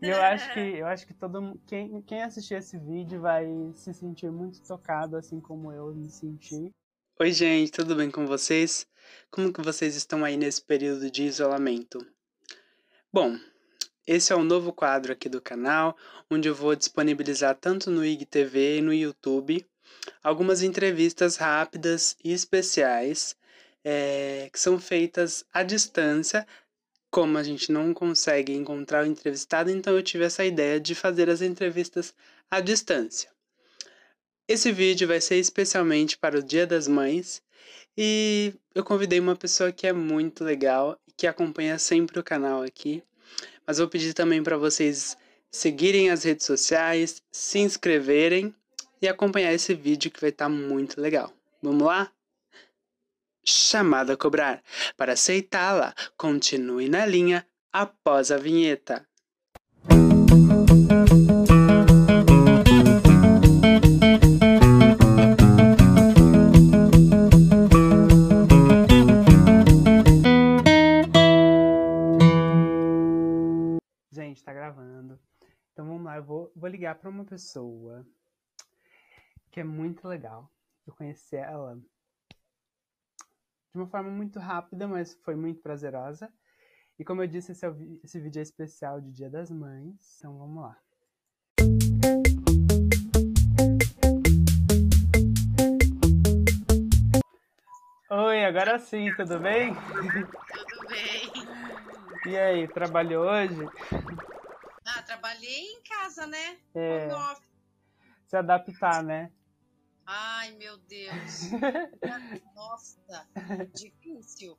E eu acho que eu acho que todo quem, quem assistir esse vídeo vai se sentir muito tocado, assim como eu me senti. Oi, gente, tudo bem com vocês? Como que vocês estão aí nesse período de isolamento? Bom, esse é um novo quadro aqui do canal, onde eu vou disponibilizar tanto no IGTV e no YouTube algumas entrevistas rápidas e especiais é, que são feitas à distância. Como a gente não consegue encontrar o entrevistado, então eu tive essa ideia de fazer as entrevistas à distância. Esse vídeo vai ser especialmente para o Dia das Mães e eu convidei uma pessoa que é muito legal e que acompanha sempre o canal aqui. Mas vou pedir também para vocês seguirem as redes sociais, se inscreverem e acompanhar esse vídeo que vai estar tá muito legal. Vamos lá? Chamada a cobrar. Para aceitá-la, continue na linha após a vinheta. Gente, tá gravando. Então vamos lá, eu vou, vou ligar para uma pessoa que é muito legal. Eu conheci ela de uma forma muito rápida, mas foi muito prazerosa. E como eu disse, esse, é o, esse vídeo é especial de Dia das Mães, então vamos lá. Oi, agora sim, tudo bem? Tudo bem. E aí, trabalhou hoje? Ah, trabalhei em casa, né? É. Se adaptar, né? Ai, meu Deus. Nossa, difícil.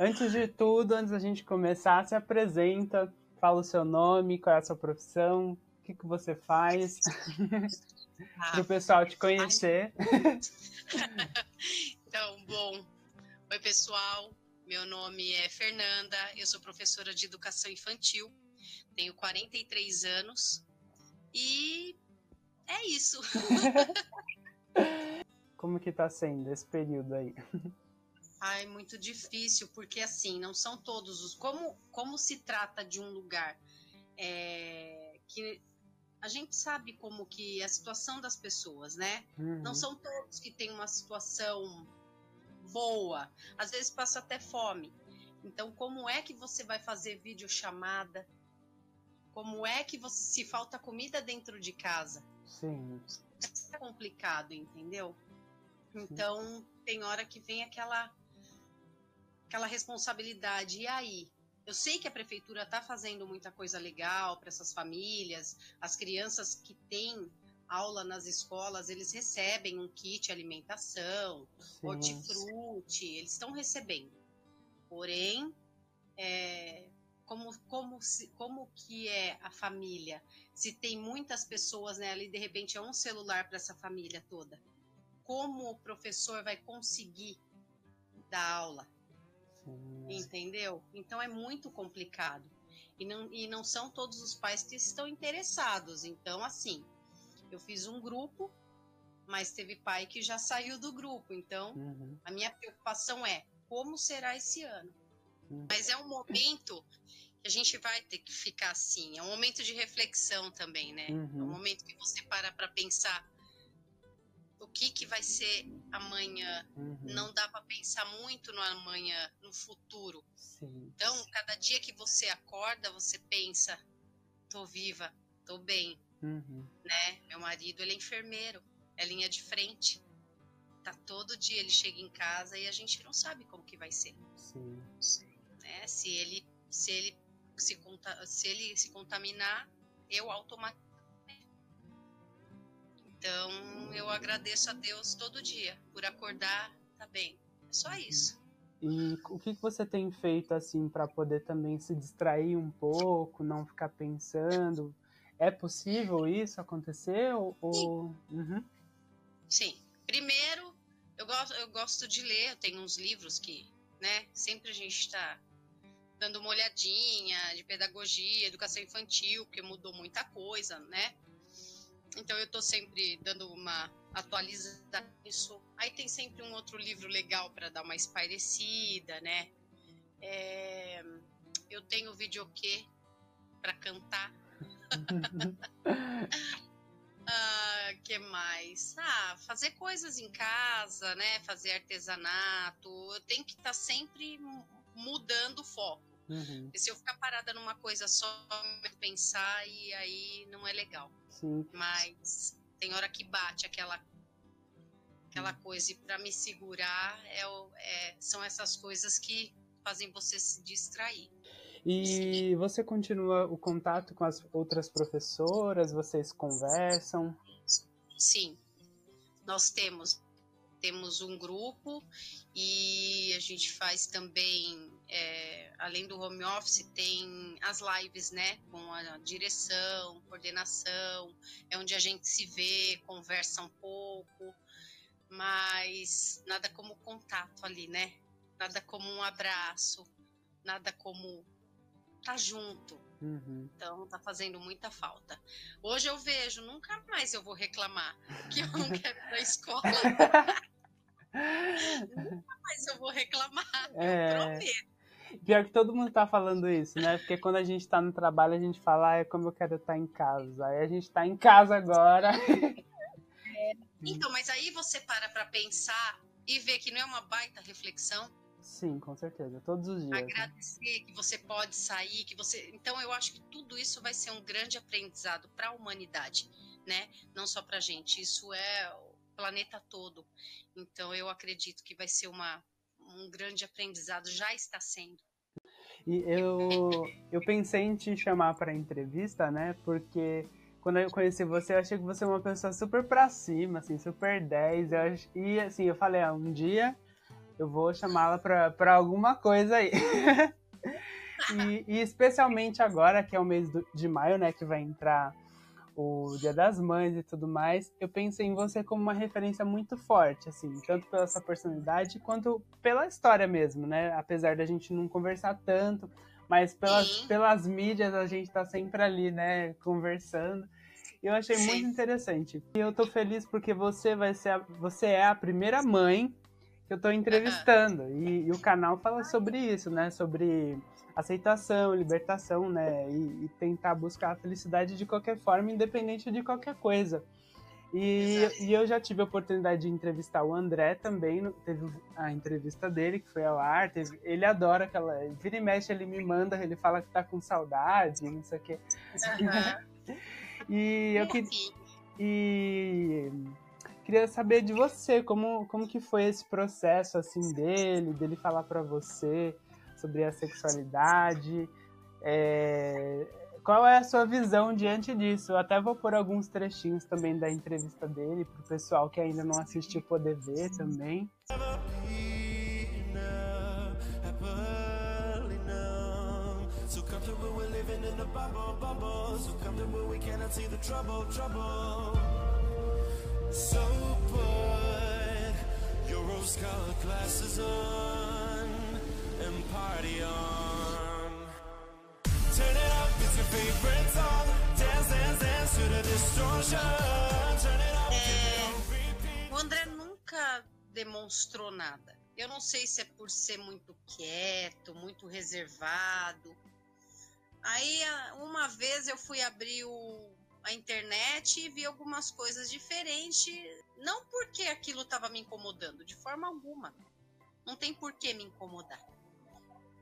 Antes de tudo, antes da gente começar, se apresenta, fala o seu nome, qual é a sua profissão, o que, que você faz, ah, para o pessoal te conhecer. então, bom, oi pessoal, meu nome é Fernanda, eu sou professora de educação infantil, tenho 43 anos e é isso. Como que tá sendo esse período aí? Ai, muito difícil, porque assim, não são todos os. Como, como se trata de um lugar é, que a gente sabe como que é a situação das pessoas, né? Uhum. Não são todos que têm uma situação boa. Às vezes passa até fome. Então, como é que você vai fazer videochamada? Como é que você se falta comida dentro de casa? Sim é complicado, entendeu? Então, tem hora que vem aquela aquela responsabilidade. E aí? Eu sei que a prefeitura está fazendo muita coisa legal para essas famílias, as crianças que têm aula nas escolas, eles recebem um kit alimentação, Sim. hortifruti, eles estão recebendo. Porém, é, como, como, como que é a família? Se tem muitas pessoas né, ali, de repente é um celular para essa família toda. Como o professor vai conseguir dar aula? Sim. Entendeu? Então é muito complicado. E não, e não são todos os pais que estão interessados. Então, assim, eu fiz um grupo, mas teve pai que já saiu do grupo. Então, uhum. a minha preocupação é como será esse ano? Uhum. Mas é um momento que a gente vai ter que ficar assim. É um momento de reflexão também, né? Uhum. É um momento que você para para pensar o que que vai ser amanhã. Uhum. Não dá para pensar muito no amanhã, no futuro. Sim. Então, cada dia que você acorda, você pensa: tô viva, tô bem, uhum. né? Meu marido ele é enfermeiro, é linha de frente. Tá todo dia ele chega em casa e a gente não sabe como que vai ser. Sim. Né? Se ele se ele se, se ele se contaminar, eu automaticamente. Então, eu agradeço a Deus todo dia por acordar, tá bem. É só isso. E o que você tem feito assim para poder também se distrair um pouco, não ficar pensando? É possível isso acontecer? Ou... Sim. Uhum. Sim. Primeiro, eu gosto, eu gosto de ler, eu tenho uns livros que, né, sempre a gente está dando uma olhadinha de pedagogia, educação infantil, porque mudou muita coisa, né? Então eu estou sempre dando uma atualizada nisso. Aí tem sempre um outro livro legal para dar uma espairecida, né? É... Eu tenho videokê para cantar. ah, que mais? Ah, fazer coisas em casa, né? Fazer artesanato. Eu tenho que estar tá sempre mudando o foco. Uhum. se eu ficar parada numa coisa só, pensar e aí não é legal. Sim. Mas tem hora que bate aquela aquela coisa e para me segurar é, é, são essas coisas que fazem você se distrair. E Sim. você continua o contato com as outras professoras? Vocês conversam? Sim, nós temos temos um grupo e a gente faz também, é, além do home office, tem as lives, né? Com a direção, coordenação, é onde a gente se vê, conversa um pouco, mas nada como contato ali, né? Nada como um abraço, nada como tá junto. Uhum. Então tá fazendo muita falta. Hoje eu vejo, nunca mais eu vou reclamar que eu não quero ir pra escola. nunca mais eu vou reclamar. É... Eu prometo. Pior que todo mundo tá falando isso, né? Porque quando a gente tá no trabalho, a gente fala, ah, é como eu quero estar em casa. Aí a gente tá em casa agora. É. Então, mas aí você para pra pensar e ver que não é uma baita reflexão. Sim, com certeza, todos os dias. Né? Agradecer né? que você pode sair, que você. Então eu acho que tudo isso vai ser um grande aprendizado para a humanidade, né? Não só para gente. Isso é o planeta todo. Então eu acredito que vai ser uma um grande aprendizado. Já está sendo. E eu eu pensei em te chamar para entrevista, né? Porque quando eu conheci você, eu achei que você é uma pessoa super pra cima, assim, super 10. Eu ach... E assim, eu falei, ah, um dia eu vou chamá-la para alguma coisa aí. e, e, especialmente agora, que é o mês do, de maio, né, que vai entrar o Dia das Mães e tudo mais, eu pensei em você como uma referência muito forte, assim, tanto pela sua personalidade quanto pela história mesmo, né? Apesar da gente não conversar tanto, mas pelas, pelas mídias a gente tá sempre ali, né, conversando. E eu achei Sim. muito interessante. E eu tô feliz porque você vai ser a, você é a primeira mãe que eu estou entrevistando. E, e, o canal fala sobre isso, né? Sobre aceitação, libertação, né? E, e, tentar buscar a felicidade de qualquer forma, independente de qualquer coisa. E, e, eu já tive a oportunidade de entrevistar o André também, teve a entrevista dele, que foi ao ar, teve, ele adora aquela, vira e mexe, ele me manda, ele fala que tá com saudade, não sei o quê. Uhum. e eu queria... E Queria saber de você, como, como que foi esse processo assim dele, dele falar para você sobre a sexualidade. É, qual é a sua visão diante disso? Eu até vou pôr alguns trechinhos também da entrevista dele para o pessoal que ainda não assistiu poder ver também. So put your rose-colored glasses on party on. Turn it up, it's your favorite song. Dance, dance, dance to the distortion. Turn it up, é, o André nunca demonstrou nada. Eu não sei se é por ser muito quieto, muito reservado. Aí, uma vez eu fui abrir o a internet e vi algumas coisas diferentes, não porque aquilo estava me incomodando, de forma alguma. Não tem por que me incomodar.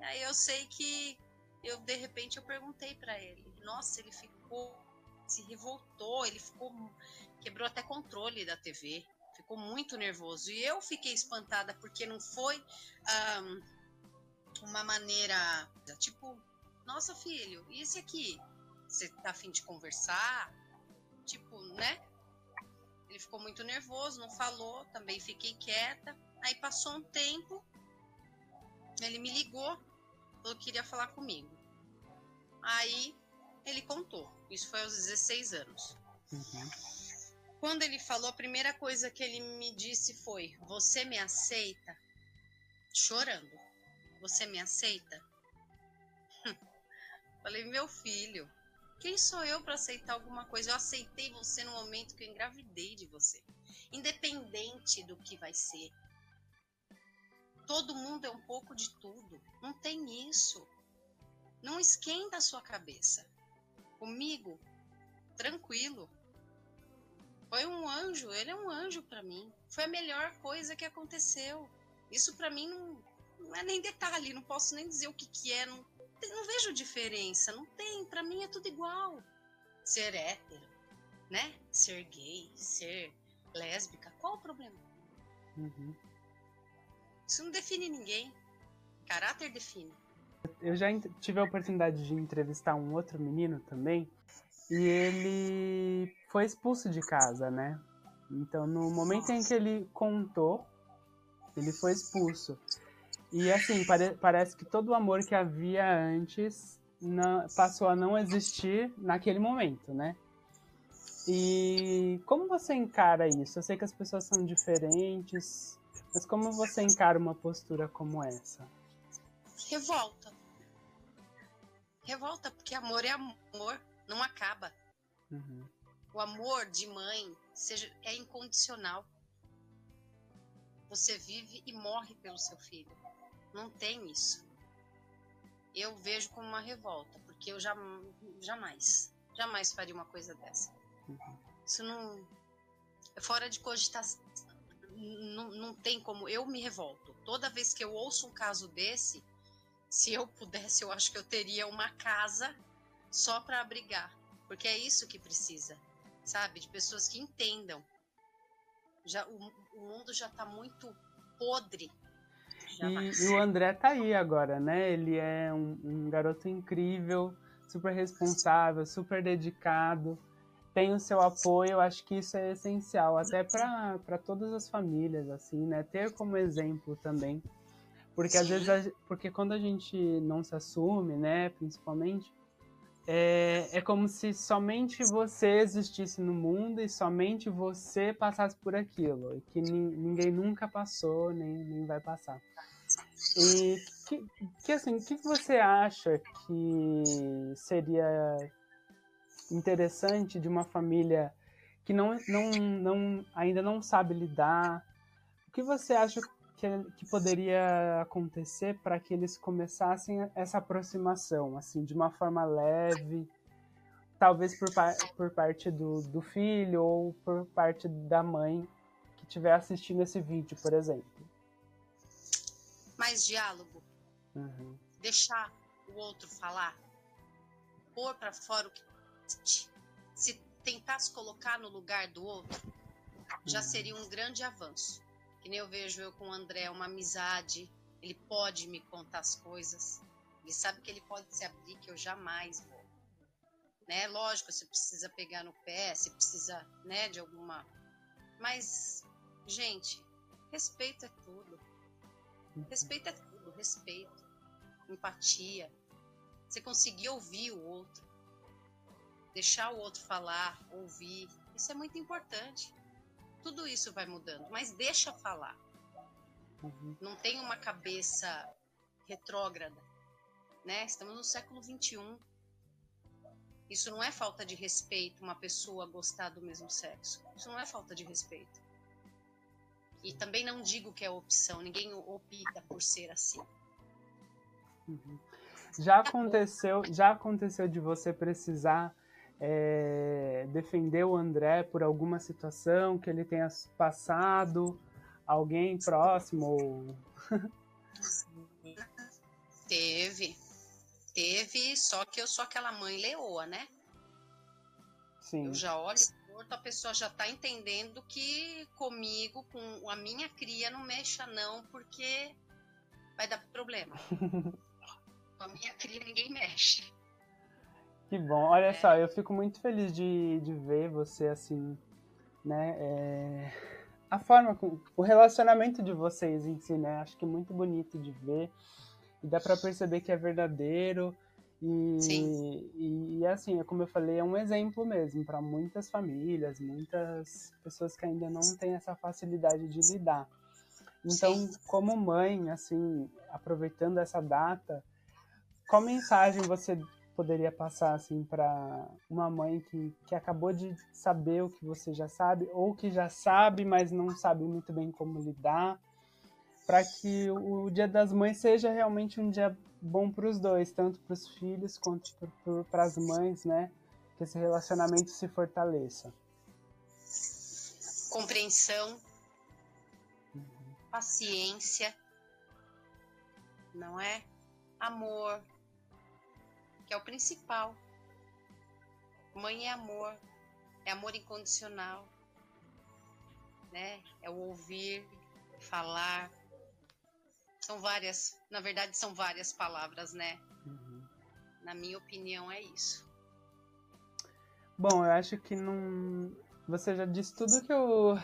Aí eu sei que eu de repente eu perguntei para ele. Nossa, ele ficou se revoltou, ele ficou quebrou até controle da TV, ficou muito nervoso. E eu fiquei espantada porque não foi um, uma maneira tipo, nossa filho, e esse aqui? Você tá afim de conversar? Tipo, né? Ele ficou muito nervoso, não falou, também fiquei quieta. Aí passou um tempo, ele me ligou, falou que queria falar comigo. Aí ele contou, isso foi aos 16 anos. Uhum. Quando ele falou, a primeira coisa que ele me disse foi: Você me aceita? Chorando. Você me aceita? Falei, meu filho, quem sou eu para aceitar alguma coisa? Eu aceitei você no momento que eu engravidei de você. Independente do que vai ser. Todo mundo é um pouco de tudo. Não tem isso. Não esquenta a sua cabeça. Comigo tranquilo. Foi um anjo, ele é um anjo para mim. Foi a melhor coisa que aconteceu. Isso para mim não, não, é nem detalhe, não posso nem dizer o que, que é, não, não vejo diferença, não tem, para mim é tudo igual. Ser hétero, né? Ser gay, ser lésbica, qual o problema? Uhum. Isso não define ninguém. Caráter define. Eu já tive a oportunidade de entrevistar um outro menino também, e ele foi expulso de casa, né? Então, no momento em que ele contou, ele foi expulso. E assim, pare parece que todo o amor que havia antes não, passou a não existir naquele momento, né? E como você encara isso? Eu sei que as pessoas são diferentes, mas como você encara uma postura como essa? Revolta. Revolta, porque amor é amor, não acaba. Uhum. O amor de mãe seja, é incondicional. Você vive e morre pelo seu filho. Não tem isso. Eu vejo como uma revolta, porque eu já, jamais, jamais faria uma coisa dessa. Uhum. Isso não. É fora de cogitação. Não, não tem como. Eu me revolto. Toda vez que eu ouço um caso desse, se eu pudesse, eu acho que eu teria uma casa só para abrigar. Porque é isso que precisa, sabe? De pessoas que entendam. Já, o, o mundo já está muito podre. E, e, o André tá aí agora, né? Ele é um, um garoto incrível, super responsável, super dedicado tem o seu apoio, eu acho que isso é essencial, até para todas as famílias, assim, né? Ter como exemplo também. Porque às vezes, a, porque quando a gente não se assume, né, principalmente, é, é como se somente você existisse no mundo e somente você passasse por aquilo, e que ninguém nunca passou, nem, nem vai passar. E que, que assim, o que você acha que seria interessante de uma família que não, não, não, ainda não sabe lidar? O que você acha que, que poderia acontecer para que eles começassem essa aproximação, assim, de uma forma leve, talvez por, por parte do, do filho ou por parte da mãe que estiver assistindo esse vídeo, por exemplo? Mais diálogo. Uhum. Deixar o outro falar. Pôr para fora o que se tentasse colocar no lugar do outro, já uhum. seria um grande avanço. Que nem eu vejo eu com o André, uma amizade, ele pode me contar as coisas, ele sabe que ele pode se abrir, que eu jamais vou. Né? Lógico, você precisa pegar no pé, você precisa, né, de alguma. Mas, gente, respeito é tudo. Uhum. Respeito é tudo, respeito, empatia. Você conseguir ouvir o outro deixar o outro falar, ouvir, isso é muito importante. Tudo isso vai mudando, mas deixa falar. Uhum. Não tem uma cabeça retrógrada, né? Estamos no século 21. Isso não é falta de respeito uma pessoa gostar do mesmo sexo. Isso não é falta de respeito. E também não digo que é opção, ninguém opta por ser assim. Uhum. Já aconteceu, já aconteceu de você precisar é, defender o André por alguma situação que ele tenha passado, alguém próximo? Teve. Teve, só que eu sou aquela mãe leoa, né? Sim. Eu já olho torto, a pessoa já tá entendendo que comigo, com a minha cria, não mexa não, porque vai dar problema. com a minha cria ninguém mexe. Que bom. Olha é. só, eu fico muito feliz de, de ver você assim, né? É... A forma, com, o relacionamento de vocês em si, né? Acho que é muito bonito de ver. E dá para perceber que é verdadeiro. E, Sim. e, e assim, como eu falei, é um exemplo mesmo para muitas famílias, muitas pessoas que ainda não têm essa facilidade de lidar. Então, Sim. como mãe, assim, aproveitando essa data, qual mensagem você poderia passar assim para uma mãe que, que acabou de saber o que você já sabe ou que já sabe, mas não sabe muito bem como lidar, para que o Dia das Mães seja realmente um dia bom para os dois, tanto para os filhos quanto para as mães, né? que esse relacionamento se fortaleça? Compreensão, paciência, não é? Amor, que é o principal. Mãe é amor, é amor incondicional, né? É o ouvir, falar. São várias, na verdade, são várias palavras, né? Uhum. Na minha opinião, é isso. Bom, eu acho que não. Você já disse tudo que eu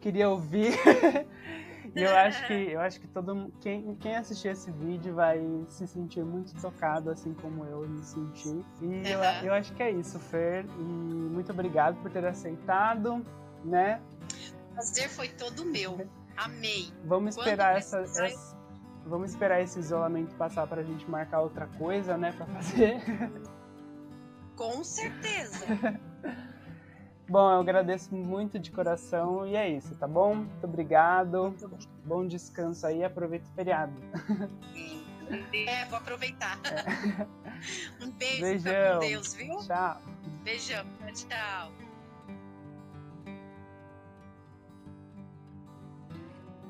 queria ouvir. e eu acho que eu acho que todo quem, quem assistir esse vídeo vai se sentir muito tocado, assim como eu me senti. E uhum. eu, eu acho que é isso, Fer. E muito obrigado por ter aceitado, né? O prazer foi todo meu. Amei. Vamos esperar essa, essa, vamos esperar esse isolamento passar para a gente marcar outra coisa, né, para fazer. Com certeza. bom, eu agradeço muito de coração e é isso, tá bom? Muito obrigado. Bom descanso aí, aproveita o feriado. É, vou aproveitar. É. Um beijo, Beijão. com Deus, viu? Tchau. Beijão, tchau.